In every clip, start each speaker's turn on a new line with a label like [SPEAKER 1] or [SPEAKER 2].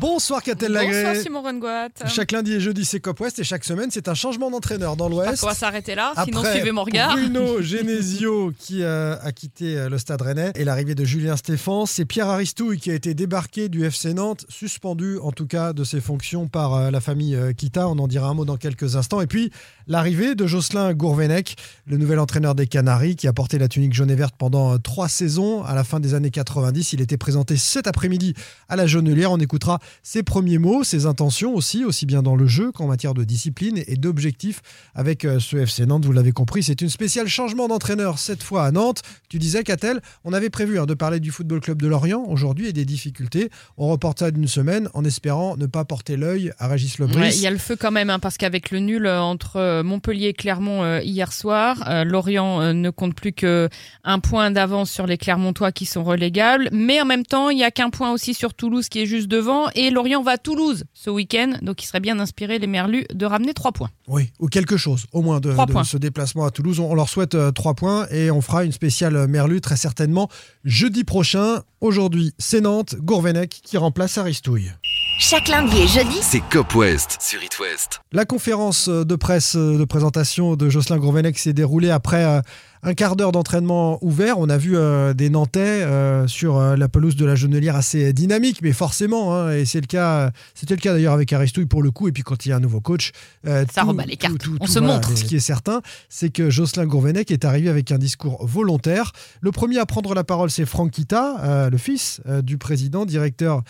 [SPEAKER 1] Bonsoir Catel
[SPEAKER 2] Bonsoir
[SPEAKER 1] Lagré.
[SPEAKER 2] Simon Rengoat.
[SPEAKER 1] Chaque lundi et jeudi, c'est Cop West et chaque semaine, c'est un changement d'entraîneur dans l'Ouest.
[SPEAKER 2] On va s'arrêter là, sinon
[SPEAKER 1] Après
[SPEAKER 2] suivez mon regard.
[SPEAKER 1] Bruno Genesio qui euh, a quitté euh, le Stade Rennais et l'arrivée de Julien Stéphan, c'est Pierre Aristouille qui a été débarqué du FC Nantes, suspendu en tout cas de ses fonctions par euh, la famille euh, Kita. On en dira un mot dans quelques instants. Et puis l'arrivée de Jocelyn Gourvenec, le nouvel entraîneur des Canaries qui a porté la tunique jaune et verte pendant trois saisons à la fin des années 90. Il était présenté cet après-midi à la Jaunelière. On écoutera ses premiers mots, ses intentions aussi, aussi bien dans le jeu qu'en matière de discipline et d'objectifs avec euh, ce FC Nantes. Vous l'avez compris, c'est une spéciale changement d'entraîneur cette fois à Nantes. Tu disais, Catel, on avait prévu hein, de parler du Football Club de Lorient aujourd'hui et des difficultés. On reporte ça d'une semaine en espérant ne pas porter l'œil à Régis Lebris.
[SPEAKER 2] Ouais, Il y a le feu quand même, hein, parce qu'avec le nul euh, entre euh, Montpellier et Clermont hier soir, Lorient ne compte plus que un point d'avance sur les Clermontois qui sont relégables. Mais en même temps, il y a qu'un point aussi sur Toulouse qui est juste devant. Et Lorient va à Toulouse ce week-end, donc il serait bien inspiré les Merlus de ramener trois points.
[SPEAKER 1] Oui, ou quelque chose, au moins, de,
[SPEAKER 2] Trois
[SPEAKER 1] de
[SPEAKER 2] points.
[SPEAKER 1] ce déplacement à Toulouse. On, on leur souhaite euh, trois points et on fera une spéciale euh, Merlu très certainement jeudi prochain. Aujourd'hui, c'est Nantes, Gourvenec qui remplace Aristouille.
[SPEAKER 3] Chaque lundi et jeudi.
[SPEAKER 4] C'est Cop West sur It West.
[SPEAKER 1] La conférence de presse euh, de présentation de Jocelyn Gourvenec s'est déroulée après euh, un quart d'heure d'entraînement ouvert. On a vu euh, des Nantais euh, sur euh, la pelouse de la Genelière assez dynamique, mais forcément, hein, et c'est le cas, c'était le cas d'ailleurs avec Aristouille pour le coup. Et puis quand il y a un nouveau coach,
[SPEAKER 2] Ça rebat les cartes. On se
[SPEAKER 1] voilà.
[SPEAKER 2] montre.
[SPEAKER 1] Ce qui est certain, c'est que Jocelyn Gourvenec est arrivé avec un discours volontaire. Le premier à prendre la parole, c'est Franck Kita, le fils du président, directeur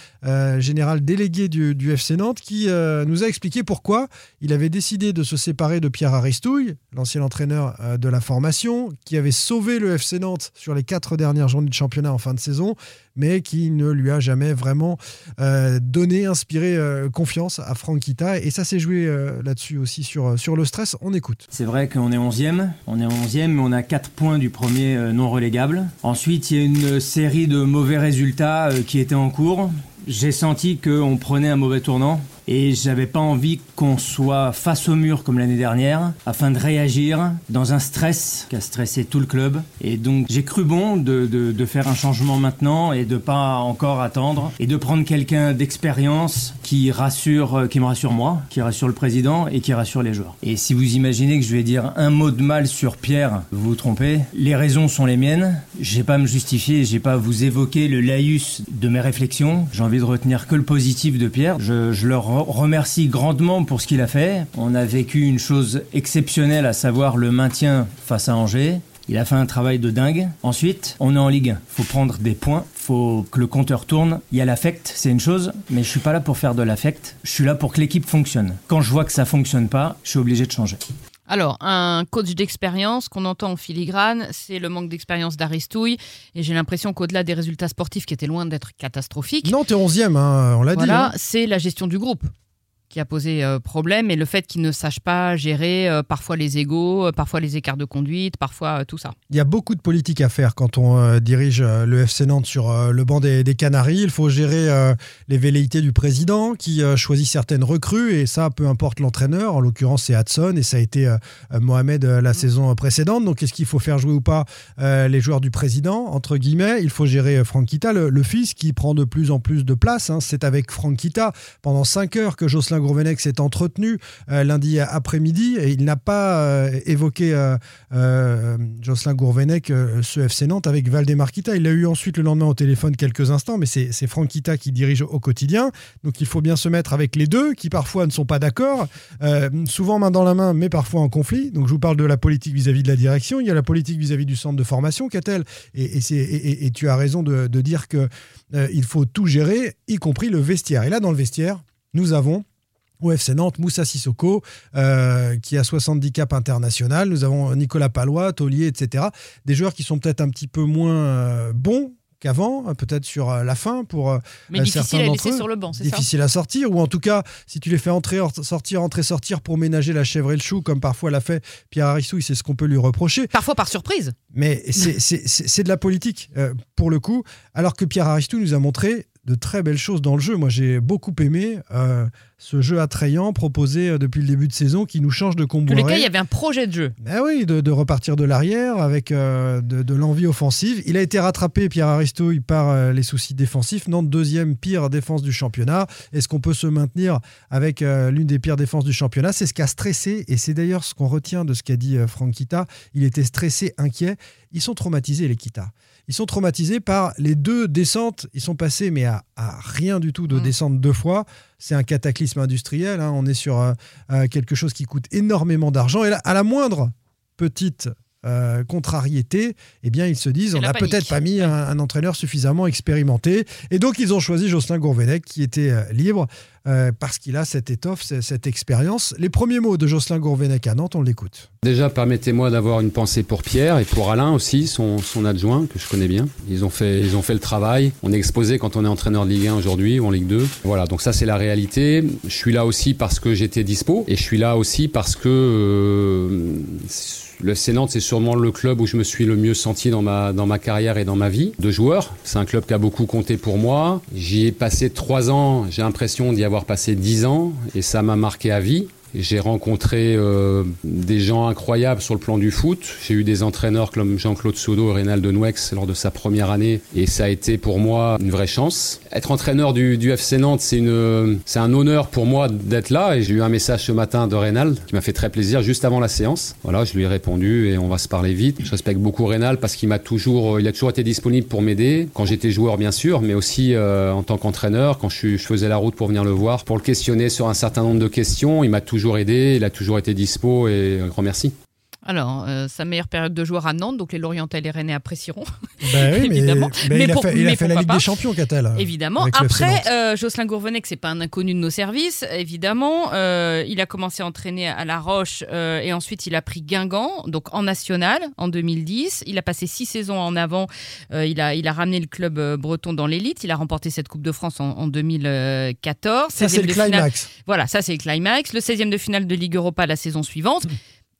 [SPEAKER 1] général délégué du, du FC Nantes, qui nous a expliqué pourquoi il avait décidé de se séparer de Pierre Aristouille, l'ancien entraîneur de la formation, qui avait sauvé le FC Nantes sur les quatre dernières journées de championnat en fin de saison, mais qui ne lui a jamais vraiment euh, donné, inspiré euh, confiance à Franck Kita. Et ça s'est joué euh, là-dessus aussi sur, sur le stress. On écoute.
[SPEAKER 5] C'est vrai qu'on est 11e, on est 11e, mais on a 4 points du premier non relégable. Ensuite, il y a une série de mauvais résultats qui étaient en cours. J'ai senti qu'on prenait un mauvais tournant et j'avais pas envie qu'on soit face au mur comme l'année dernière afin de réagir dans un stress qui a stressé tout le club. Et donc j'ai cru bon de, de, faire un changement maintenant et de pas encore attendre et de prendre quelqu'un d'expérience qui rassure, euh, qui me rassure moi, qui rassure le président et qui rassure les joueurs. Et si vous imaginez que je vais dire un mot de mal sur Pierre, vous vous trompez. Les raisons sont les miennes. J'ai pas à me justifier, j'ai pas à vous évoquer le laïus de mes réflexions. J'ai envie de retenir que le positif de Pierre. Je, je leur remercie grandement pour ce qu'il a fait. On a vécu une chose exceptionnelle, à savoir le maintien face à Angers. Il a fait un travail de dingue. Ensuite, on est en Ligue 1. Faut prendre des points. Faut que le compteur tourne. Il y a l'affect, c'est une chose, mais je suis pas là pour faire de l'affect. Je suis là pour que l'équipe fonctionne. Quand je vois que ça fonctionne pas, je suis obligé de changer.
[SPEAKER 2] Alors, un coach d'expérience qu'on entend en filigrane, c'est le manque d'expérience d'Aristouille. Et j'ai l'impression qu'au-delà des résultats sportifs qui étaient loin d'être catastrophiques,
[SPEAKER 1] Non, t'es 11e, hein, on l'a dit.
[SPEAKER 2] voilà,
[SPEAKER 1] hein.
[SPEAKER 2] c'est la gestion du groupe qui a posé euh, problème et le fait qu'il ne sache pas gérer euh, parfois les égaux, euh, parfois les écarts de conduite, parfois euh, tout ça.
[SPEAKER 1] Il y a beaucoup de politique à faire quand on euh, dirige le FC Nantes sur le banc des, des Canaries. Il faut gérer les velléités du président qui choisit certaines recrues et ça, peu importe l'entraîneur. En l'occurrence, c'est Hudson et ça a été Mohamed la saison précédente. Donc, est-ce qu'il faut faire jouer ou pas les joueurs du président Entre guillemets, il faut gérer euh, Franck Kita, le, le fils qui prend de plus en plus de place. hein. C'est avec Franck Kita pendant 5 heures que Jocelyn Gourvenec s'est entretenu euh, lundi après-midi et il n'a pas euh, évoqué euh, Jocelyn Gourvenec, ce FC Nantes, avec Valdemar Kita. Il l'a eu ensuite le lendemain au téléphone quelques instants, mais c'est Franck Kita qui dirige au quotidien. Donc il faut bien se mettre avec les deux, qui parfois ne sont pas d'accord, souvent main dans la main, mais parfois en conflit. Donc je vous parle de la politique vis-à-vis de la direction. Il y a la politique vis-à-vis du centre de formation, Catel. Et, et, tu as raison de, de dire que il faut tout gérer, y compris le vestiaire. Et là, dans le vestiaire, nous avons au FC Nantes, Moussa Sissoko, euh, qui a 70 caps international. Nous avons Nicolas Palois, Taulier, etc. Des joueurs qui sont peut-être un petit peu moins euh, bons qu'avant, euh, peut-être sur la fin pour
[SPEAKER 2] Mais difficile
[SPEAKER 1] certains
[SPEAKER 2] à
[SPEAKER 1] d'entre
[SPEAKER 2] laisser
[SPEAKER 1] eux,
[SPEAKER 2] sur le banc, c'est ça
[SPEAKER 1] difficile à sortir, ou en tout cas, si tu les fais entrer, sortir, entrer, sortir pour ménager la chèvre et le chou, comme parfois l'a fait Pierre Arissouille, c'est ce qu'on peut lui reprocher.
[SPEAKER 2] Parfois par surprise.
[SPEAKER 1] Mais c'est- de la politique, euh, pour le coup, alors que Pierre Aristou nous a montré de très belles choses dans le jeu. Moi, j'ai beaucoup aimé euh, ce jeu attrayant proposé euh, depuis le début de saison qui nous change de
[SPEAKER 2] En tous les cas, il y avait un projet de jeu.
[SPEAKER 1] Ben oui, de, de repartir de l'arrière avec euh, de, de l'envie offensive. Il a été rattrapé, Pierre Aristouille, par euh, les soucis défensifs. Nantes, deuxième pire défense du championnat. Est-ce qu'on peut se maintenir avec l'une des pires défenses du championnat? C'est ce qui a stressé, et c'est d'ailleurs ce qu'on retient de ce qu'a dit Franck Kita. Il était stressé, inquiet. Ils sont traumatisés, les Kita. Ils sont traumatisés par les deux descentes. Ils sont passés, mais à, à rien du tout de
[SPEAKER 2] Mm.
[SPEAKER 1] descendre deux fois. C'est un cataclysme industriel. hein. On est sur euh, euh, quelque chose qui coûte énormément d'argent. Et là, à la moindre petite euh, contrariété, eh bien, ils se disent on n'a peut-être pas mis un, un entraîneur suffisamment expérimenté. Et donc, ils ont choisi Jocelyn Gourvenec, qui était euh, libre, euh, parce qu'il a cette étoffe, cette expérience. Les premiers mots de Jocelyn Gourvenec à Nantes, on l'écoute.
[SPEAKER 6] Déjà, permettez-moi d'avoir une pensée pour Pierre et pour Alain aussi, son, adjoint, que je connais bien. Ils ont, fait, ils ont fait le travail. On est exposé quand on est entraîneur de Ligue 1 aujourd'hui ou en Ligue 2. Voilà, donc ça, c'est la réalité. Je suis là aussi parce que j'étais dispo et je suis là aussi parce que euh, le FC c'est sûrement le club où je me suis le mieux senti dans ma carrière et dans ma vie de joueur. C'est un club qui a beaucoup compté pour moi. J'y ai passé trois ans. J'ai l'impression d'y avoir passé dix ans et ça m'a marqué à vie. J'ai rencontré euh, des gens incroyables sur le plan du foot. J'ai eu des entraîneurs comme Jean-Claude Sodo et Reynald Nouex lors de sa première année et ça a été pour moi une vraie chance. Être entraîneur du, du FC Nantes, c'est un honneur pour moi d'être là et j'ai eu un message ce matin de Reynald qui m'a fait très plaisir juste avant la séance. Voilà, je lui ai répondu et on va se parler vite. Je respecte beaucoup Reynald parce qu'il m'a toujours, il a toujours été disponible pour m'aider quand j'étais joueur bien sûr, mais aussi euh, en tant qu'entraîneur quand je, je faisais la route pour venir le voir, pour le questionner sur un certain nombre de questions. Il m'a toujours aidé, il a toujours été dispo et un grand merci.
[SPEAKER 2] Alors, euh, sa meilleure période de joueur à Nantes, donc les Lorientais et les Rennais apprécieront.
[SPEAKER 1] Ben oui, mais,
[SPEAKER 2] Évidemment.
[SPEAKER 1] mais
[SPEAKER 2] Mais
[SPEAKER 1] il a
[SPEAKER 2] pour-
[SPEAKER 1] fait, il a fait la Ligue des Champions, Catel.
[SPEAKER 2] Évidemment.
[SPEAKER 1] le FC
[SPEAKER 2] Après, euh, Jocelyn Gourvenec, c'est pas un inconnu de nos services, évidemment. Euh, il a commencé à entraîner à La Roche et ensuite il a pris Guingamp, donc en national en 2010. Il a passé six saisons en avant. Il, a, il a ramené le club breton dans l'élite. Il a remporté cette Coupe de France en, en 2014.
[SPEAKER 1] Ça, c'est
[SPEAKER 2] 16e
[SPEAKER 1] le
[SPEAKER 2] finale-
[SPEAKER 1] climax.
[SPEAKER 2] Voilà, ça c'est le climax. Le 16e de finale de Ligue Europa la saison suivante.
[SPEAKER 1] Mmh.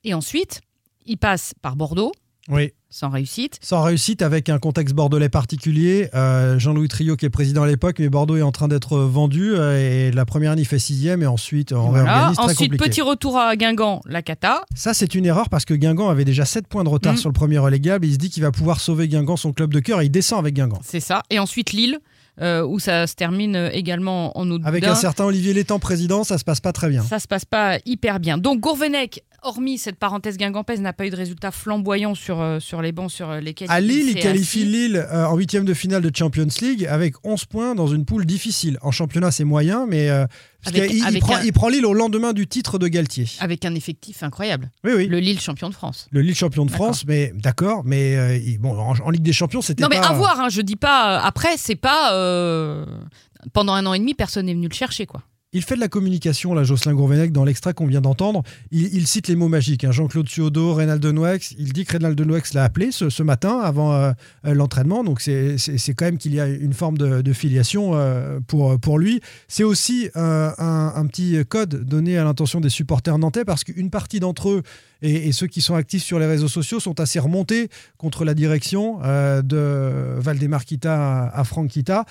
[SPEAKER 2] Et ensuite, il passe par Bordeaux,
[SPEAKER 1] Oui.
[SPEAKER 2] sans réussite.
[SPEAKER 1] Sans réussite, avec un contexte bordelais particulier. Euh, Jean-Louis Trio, qui est président à l'époque, mais Bordeaux est en train d'être vendu. euh, et la première année, il fait sixième. Et ensuite, on
[SPEAKER 2] Voilà.
[SPEAKER 1] réorganise très
[SPEAKER 2] Ensuite,
[SPEAKER 1] compliqué.
[SPEAKER 2] petit retour à Guingamp, la cata.
[SPEAKER 1] Ça, c'est une erreur parce que Guingamp avait déjà 7 points de retard
[SPEAKER 2] Mm.
[SPEAKER 1] sur le premier relégable. Il se dit qu'il va pouvoir sauver Guingamp, son club de cœur. Et il descend avec Guingamp.
[SPEAKER 2] C'est ça. Et ensuite Lille, euh, où ça se termine euh, également en de
[SPEAKER 1] Avec un certain Olivier Létang président, ça se passe pas très bien.
[SPEAKER 2] Ça se passe pas hyper bien. Donc Gourvenec, hormis cette parenthèse guingampaise, n'a pas eu de résultats flamboyants sur, euh, sur les bancs sur euh, lesquels
[SPEAKER 1] À Lille, il qualifie. Lille euh, en huitième de finale de Champions League avec 11 points dans une poule difficile. En championnat, c'est moyen, mais euh, parce
[SPEAKER 2] Avec-
[SPEAKER 1] qu'il- il,
[SPEAKER 2] avec
[SPEAKER 1] prend,
[SPEAKER 2] un-
[SPEAKER 1] il prend Lille au lendemain du titre de Galtier.
[SPEAKER 2] Avec un effectif incroyable.
[SPEAKER 1] Oui, oui. Le,
[SPEAKER 2] Le Lille champion de France.
[SPEAKER 1] Lille champion de. France, mais d'accord, mais euh, bon, en, en Ligue des Champions, c'était
[SPEAKER 2] Non
[SPEAKER 1] pas.
[SPEAKER 2] mais à voir, hein, je dis pas. euh, après, c'est pas. euh, pendant un an et demi, personne n'est venu le chercher, quoi.
[SPEAKER 1] Il fait de la communication, là, Jocelyn Gourvenec, dans l'extrait qu'on vient d'entendre. Il, cite les mots magiques. hein. Jean-Claude Suodo, Reynald Denouex. Il dit que Reynald Denouex l'a appelé ce, matin avant euh, l'entraînement. Donc, c'est quand même qu'il y a une forme de, filiation euh, pour, pour lui. C'est aussi euh, un, petit code donné à l'intention des supporters nantais parce qu'une partie d'entre eux et, ceux qui sont actifs sur les réseaux sociaux sont assez remontés contre la direction de Valdemar Kita à, Franck Kita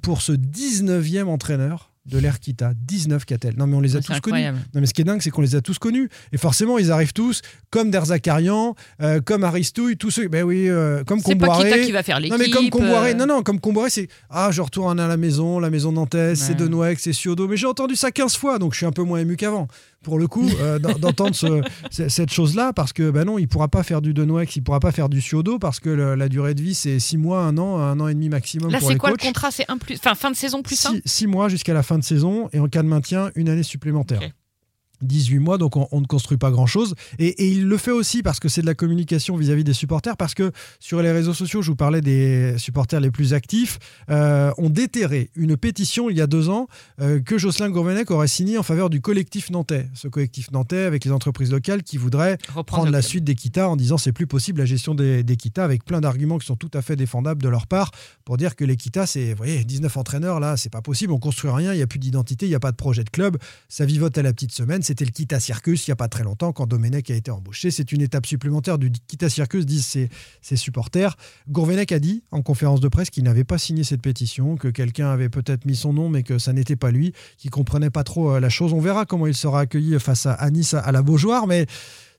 [SPEAKER 1] pour ce 19e entraîneur de l'Air Kita, 19 Catel. Non mais on les a tous connus. Non mais ce qui est dingue, c'est qu'on les a tous connus. Et forcément, ils arrivent tous, comme Derzakarian, euh, comme Aristouille, tous ceux. Ben oui, euh, comme
[SPEAKER 2] C'est pas Kita
[SPEAKER 1] Comboiré.
[SPEAKER 2] qui va faire l'équipe.
[SPEAKER 1] Non mais comme Comboiré,
[SPEAKER 2] euh,
[SPEAKER 1] non non, comme Comboiré, c'est ah je retourne à la maison, la maison nantaise, c'est
[SPEAKER 2] Ouais.
[SPEAKER 1] Denouex, c'est Ciodo, mais j'ai entendu ça 15 fois, donc je suis un peu moins ému qu'avant. Pour le coup, euh, d'en- d'entendre ce- ce- cette chose-là, parce que ben non, il pourra pas faire du Denouex, il pourra pas faire du Ciodo, parce que le- la durée de vie c'est 6 mois, un an, un an et demi maximum
[SPEAKER 2] Là, c'est quoi
[SPEAKER 1] coachs.
[SPEAKER 2] le contrat? C'est un plus, enfin fin de saison plus un.
[SPEAKER 1] 6 mois jusqu'à la fin de saison et en cas de maintien, une année supplémentaire. 18 mois, donc on, on ne construit pas grand-chose. Et, et il le fait aussi parce que c'est de la communication vis-à-vis des supporters, parce que sur les réseaux sociaux, je vous parlais des supporters les plus actifs, euh, ont déterré une pétition il y a deux ans euh, que Jocelyn Gourvenec aurait signée en faveur du collectif nantais. Ce collectif nantais avec les entreprises locales qui voudraient
[SPEAKER 2] Reprendre
[SPEAKER 1] prendre la suite d'Equita en disant c'est plus possible la gestion des, d'Equita avec plein d'arguments qui sont tout à fait défendables de leur part pour dire que l'Equita c'est vous voyez 19 entraîneurs là c'est pas possible on construit rien il n'y a plus d'identité il n'y a pas de projet de club ça vivote à la petite semaine c'était le Kita Circus il n'y a pas très longtemps quand Domenech a été embauché. C'est une étape supplémentaire du Kita Circus, disent ses, ses supporters. Gourvenec a dit en conférence de presse qu'il n'avait pas signé cette pétition, que quelqu'un avait peut-être mis son nom, mais que ça n'était pas lui, qu'il comprenait pas trop euh, la chose. On verra comment il sera accueilli face à, à Nice à la Beaujoire, mais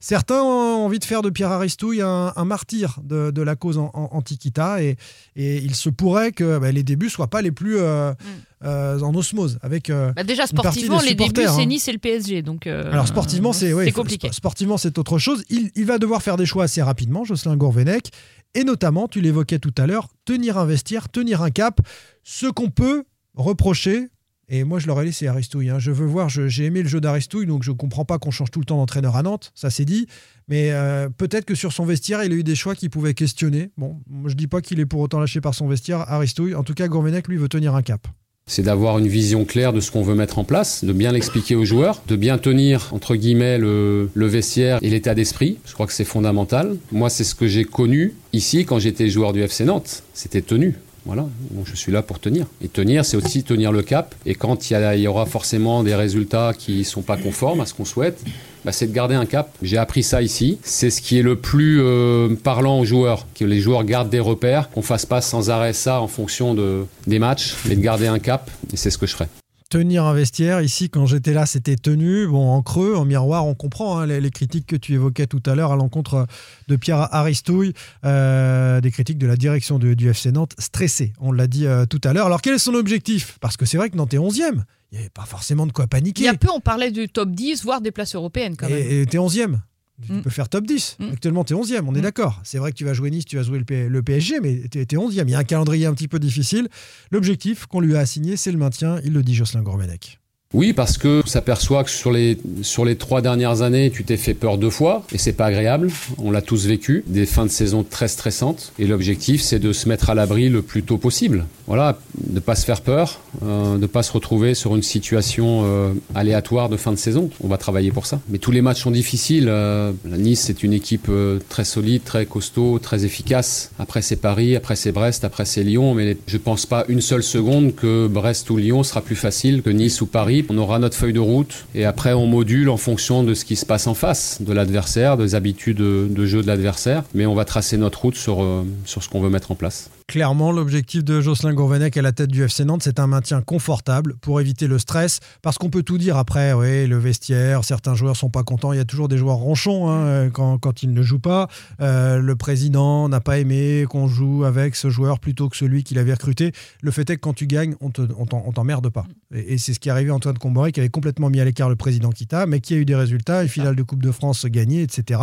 [SPEAKER 1] Certains ont envie de faire de Pierre Aristouille un, un martyr de, de, la cause antiquita et, et, il se pourrait que bah, les débuts soient pas les plus euh, mm. euh, en osmose avec. Euh,
[SPEAKER 2] bah déjà sportivement, les débuts
[SPEAKER 1] hein.
[SPEAKER 2] c'est Nice et le PSG, donc.
[SPEAKER 1] Alors sportivement c'est ouais,
[SPEAKER 2] compliqué.
[SPEAKER 1] Sportivement c'est autre chose. Il, il, va devoir faire des choix assez rapidement, Jocelyn Gourvenec, et notamment, tu l'évoquais tout à l'heure, tenir un vestiaire, tenir un cap, ce qu'on peut reprocher et moi, je leur ai laissé Aristouille. Hein. Je veux voir, j'ai aimé le jeu d'Aristouille, donc je ne comprends pas qu'on change tout le temps d'entraîneur à Nantes, ça c'est dit. Mais euh, peut-être que sur son vestiaire, il a eu des choix qu'il pouvait questionner. Bon, je ne dis pas qu'il est pour autant lâché par son vestiaire, Aristouille. En tout cas, Gourvenec, lui, veut tenir un cap.
[SPEAKER 6] C'est d'avoir une vision claire de ce qu'on veut mettre en place, de bien l'expliquer aux joueurs, de bien tenir, entre guillemets, le, le vestiaire et l'état d'esprit. Je crois que c'est fondamental. Moi, c'est ce que j'ai connu ici quand j'étais joueur du FC Nantes. C'était tenu. Voilà, je suis là pour tenir. Et tenir, c'est aussi tenir le cap. Et quand il y, aura forcément des résultats qui ne sont pas conformes à ce qu'on souhaite, bah, c'est de garder un cap. J'ai appris ça ici. C'est ce qui est le plus euh, parlant aux joueurs, que les joueurs gardent des repères, qu'on fasse pas sans arrêt ça en fonction de, des matchs, mais de garder un cap. Et c'est ce que je ferai
[SPEAKER 1] tenir un vestiaire. Ici, quand j'étais là, c'était tenu. Bon, en creux, en miroir, on comprend hein, les, les, critiques que tu évoquais tout à l'heure à l'encontre de Pierre Aristouille, euh, des critiques de la direction de, du FC Nantes, stressé, on l'a dit euh, tout à l'heure. Alors, quel est son objectif? Parce que c'est vrai que Nantes est 11e. Il n'y avait pas forcément de quoi paniquer.
[SPEAKER 2] Il y a peu, on parlait du top 10, voire des places européennes quand même.
[SPEAKER 1] Et tu es 11e. Tu mm. peux faire top 10. Mm. Actuellement, tu es 11e, on est mm. d'accord. C'est vrai que tu vas jouer Nice, tu vas jouer le, le PSG, mais tu es, 11e. Il y a un calendrier un petit peu difficile. L'objectif qu'on lui a assigné, c'est le maintien. Il le dit, Jocelyn Gourvenec.
[SPEAKER 6] Oui, parce que s'aperçoit que sur les, sur les trois dernières années, tu t'es fait peur deux fois et c'est pas agréable. On l'a tous vécu. Des fins de saison très stressantes. Et l'objectif, c'est de se mettre à l'abri le plus tôt possible. Voilà, de pas se faire peur, euh, de pas se retrouver sur une situation euh, aléatoire de fin de saison. On va travailler pour ça. Mais tous les matchs sont difficiles. Euh, la Nice, c'est une équipe euh, très solide, très costaud, très efficace. Après, c'est Paris, après, c'est Brest, après, c'est Lyon. Mais je pense pas une seule seconde que Brest ou Lyon sera plus facile que Nice ou Paris on aura notre feuille de route et après on module en fonction de ce qui se passe en face, de l'adversaire, des habitudes de, jeu de l'adversaire, mais on va tracer notre route sur, euh, sur ce qu'on veut mettre en place.
[SPEAKER 1] Clairement, l'objectif de Jocelyn Gourvenec à la tête du FC Nantes, c'est un maintien confortable pour éviter le stress. Parce qu'on peut tout dire après, oui, le vestiaire, certains joueurs sont pas contents. Il y a toujours des joueurs ronchons hein, quand, quand, ils ne jouent pas. Euh, le président n'a pas aimé qu'on joue avec ce joueur plutôt que celui qu'il avait recruté. Le fait est que quand tu gagnes, on t'emmerde pas. Et, et c'est ce qui est arrivé à Antoine Comboiré, qui avait complètement mis à l'écart le président Kita, mais qui a eu des résultats, une finale de Coupe de France gagnée, etc.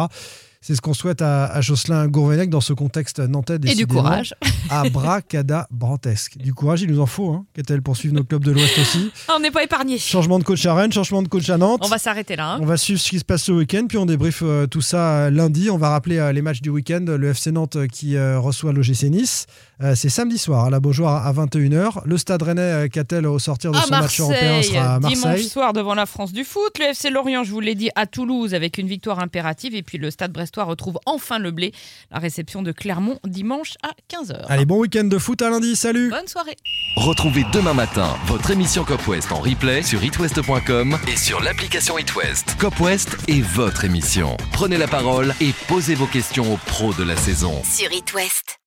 [SPEAKER 1] C'est ce qu'on souhaite à, à, Jocelyn Gourvenec dans ce contexte nantais.
[SPEAKER 2] Et du courage.
[SPEAKER 1] brantesque. Du courage, il nous en faut. Hein. Qu'est-elle pour suivre nos clubs de l'Ouest aussi
[SPEAKER 2] On n'est pas épargné.
[SPEAKER 1] Changement de coach à Rennes, changement de coach à Nantes.
[SPEAKER 2] On va s'arrêter là. Hein.
[SPEAKER 1] On va suivre ce qui se passe ce week-end, puis on débriefe euh, tout ça euh, lundi. On va rappeler euh, les matchs du week-end. Le FC Nantes euh, qui reçoit l'OGC Nice. C'est samedi soir à la Beaujoire à 21h. Le Stade Rennais, qu'a-t-elle au sortir de
[SPEAKER 2] à
[SPEAKER 1] son
[SPEAKER 2] Marseille,
[SPEAKER 1] match européen sera à Marseille.
[SPEAKER 2] Dimanche soir devant la France du foot. Le FC Lorient, je vous l'ai dit, à Toulouse avec une victoire impérative. Et puis le Stade Brestois retrouve enfin le blé. La réception de Clermont dimanche à 15h.
[SPEAKER 1] Allez, bon week-end de foot à lundi. Salut
[SPEAKER 2] Bonne soirée
[SPEAKER 4] Retrouvez demain matin votre émission Cop West en replay sur itwest.com et sur l'application itwest. Cop West est votre émission. Prenez la parole et posez vos questions aux pros de la saison.
[SPEAKER 3] Sur It West.